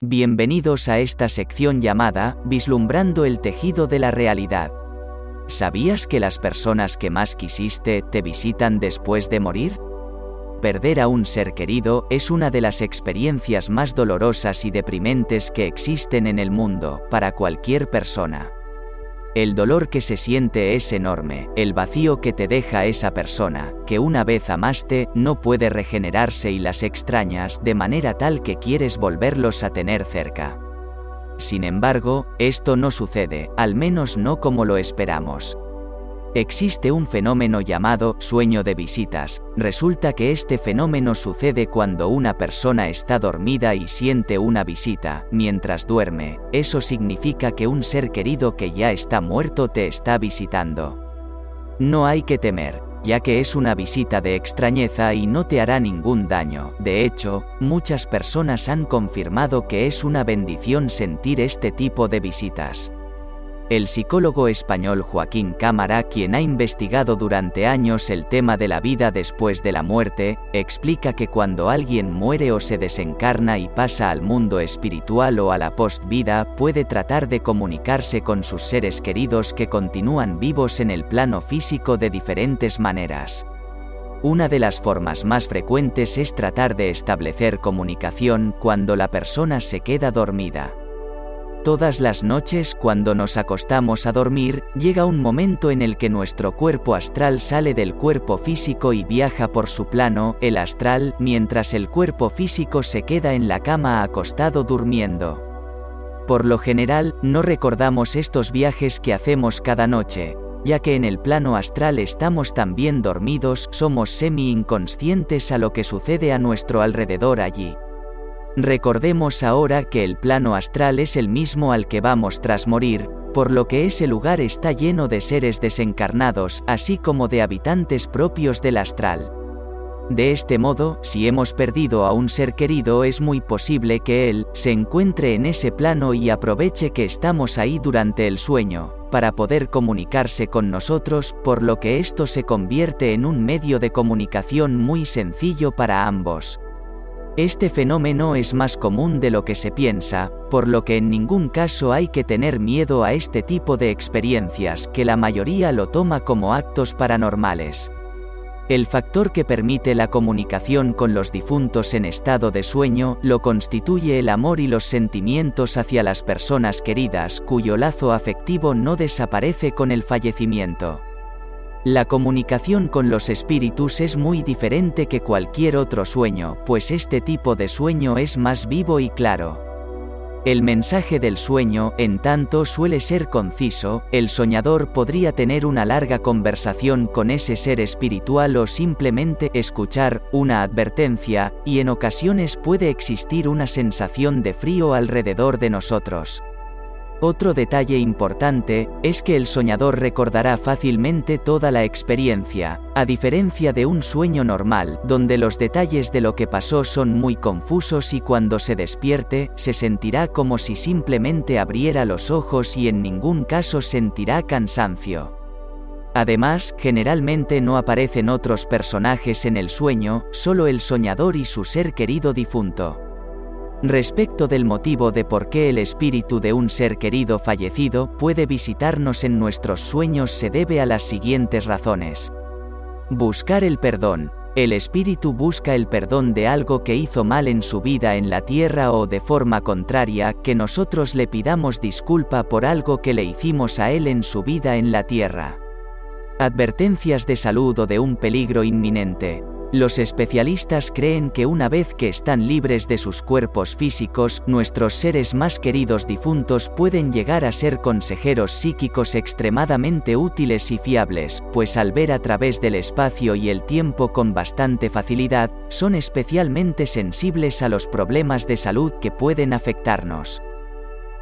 Bienvenidos a esta sección llamada Vislumbrando el tejido de la realidad. ¿Sabías que las personas que más quisiste te visitan después de morir? Perder a un ser querido es una de las experiencias más dolorosas y deprimentes que existen en el mundo, para cualquier persona. El dolor que se siente es enorme, el vacío que te deja esa persona, que una vez amaste, no puede regenerarse y las extrañas de manera tal que quieres volverlos a tener cerca. Sin embargo, esto no sucede, al menos no como lo esperamos. Existe un fenómeno llamado sueño de visitas. Resulta que este fenómeno sucede cuando una persona está dormida y siente una visita, mientras duerme. Eso significa que un ser querido que ya está muerto te está visitando. No hay que temer, ya que es una visita de extrañeza y no te hará ningún daño. De hecho, muchas personas han confirmado que es una bendición sentir este tipo de visitas. El psicólogo español Joaquín Cámara, quien ha investigado durante años el tema de la vida después de la muerte, explica que cuando alguien muere o se desencarna y pasa al mundo espiritual o a la post-vida, puede tratar de comunicarse con sus seres queridos que continúan vivos en el plano físico de diferentes maneras. Una de las formas más frecuentes es tratar de establecer comunicación cuando la persona se queda dormida. Todas las noches cuando nos acostamos a dormir, llega un momento en el que nuestro cuerpo astral sale del cuerpo físico y viaja por su plano, el astral, mientras el cuerpo físico se queda en la cama acostado durmiendo. Por lo general, no recordamos estos viajes que hacemos cada noche, ya que en el plano astral estamos también dormidos, somos semi-inconscientes a lo que sucede a nuestro alrededor allí. Recordemos ahora que el plano astral es el mismo al que vamos tras morir, por lo que ese lugar está lleno de seres desencarnados, así como de habitantes propios del astral. De este modo, si hemos perdido a un ser querido es muy posible que él se encuentre en ese plano y aproveche que estamos ahí durante el sueño, para poder comunicarse con nosotros, por lo que esto se convierte en un medio de comunicación muy sencillo para ambos. Este fenómeno es más común de lo que se piensa, por lo que en ningún caso hay que tener miedo a este tipo de experiencias que la mayoría lo toma como actos paranormales. El factor que permite la comunicación con los difuntos en estado de sueño lo constituye el amor y los sentimientos hacia las personas queridas cuyo lazo afectivo no desaparece con el fallecimiento. La comunicación con los espíritus es muy diferente que cualquier otro sueño, pues este tipo de sueño es más vivo y claro. El mensaje del sueño, en tanto, suele ser conciso, el soñador podría tener una larga conversación con ese ser espiritual o simplemente escuchar una advertencia, y en ocasiones puede existir una sensación de frío alrededor de nosotros. Otro detalle importante, es que el soñador recordará fácilmente toda la experiencia, a diferencia de un sueño normal, donde los detalles de lo que pasó son muy confusos y cuando se despierte, se sentirá como si simplemente abriera los ojos y en ningún caso sentirá cansancio. Además, generalmente no aparecen otros personajes en el sueño, solo el soñador y su ser querido difunto. Respecto del motivo de por qué el espíritu de un ser querido fallecido puede visitarnos en nuestros sueños se debe a las siguientes razones. Buscar el perdón. El espíritu busca el perdón de algo que hizo mal en su vida en la tierra o de forma contraria, que nosotros le pidamos disculpa por algo que le hicimos a él en su vida en la tierra. Advertencias de salud o de un peligro inminente. Los especialistas creen que una vez que están libres de sus cuerpos físicos, nuestros seres más queridos difuntos pueden llegar a ser consejeros psíquicos extremadamente útiles y fiables, pues al ver a través del espacio y el tiempo con bastante facilidad, son especialmente sensibles a los problemas de salud que pueden afectarnos.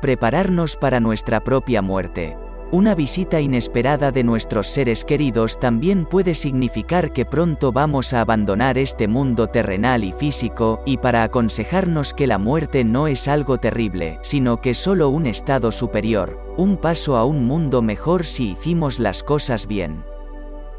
Prepararnos para nuestra propia muerte. Una visita inesperada de nuestros seres queridos también puede significar que pronto vamos a abandonar este mundo terrenal y físico, y para aconsejarnos que la muerte no es algo terrible, sino que solo un estado superior, un paso a un mundo mejor si hicimos las cosas bien.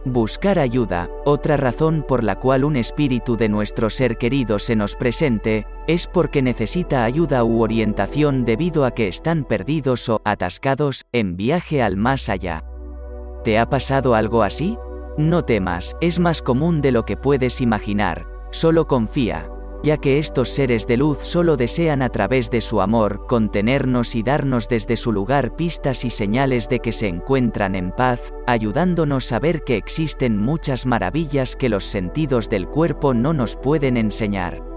Buscar ayuda, otra razón por la cual un espíritu de nuestro ser querido se nos presente, es porque necesita ayuda u orientación debido a que están perdidos o atascados en viaje al más allá. ¿Te ha pasado algo así? No temas, es más común de lo que puedes imaginar, solo confía, ya que estos seres de luz solo desean a través de su amor contenernos y darnos desde su lugar pistas y señales de que se encuentran en paz, ayudándonos a ver que existen muchas maravillas que los sentidos del cuerpo no nos pueden enseñar.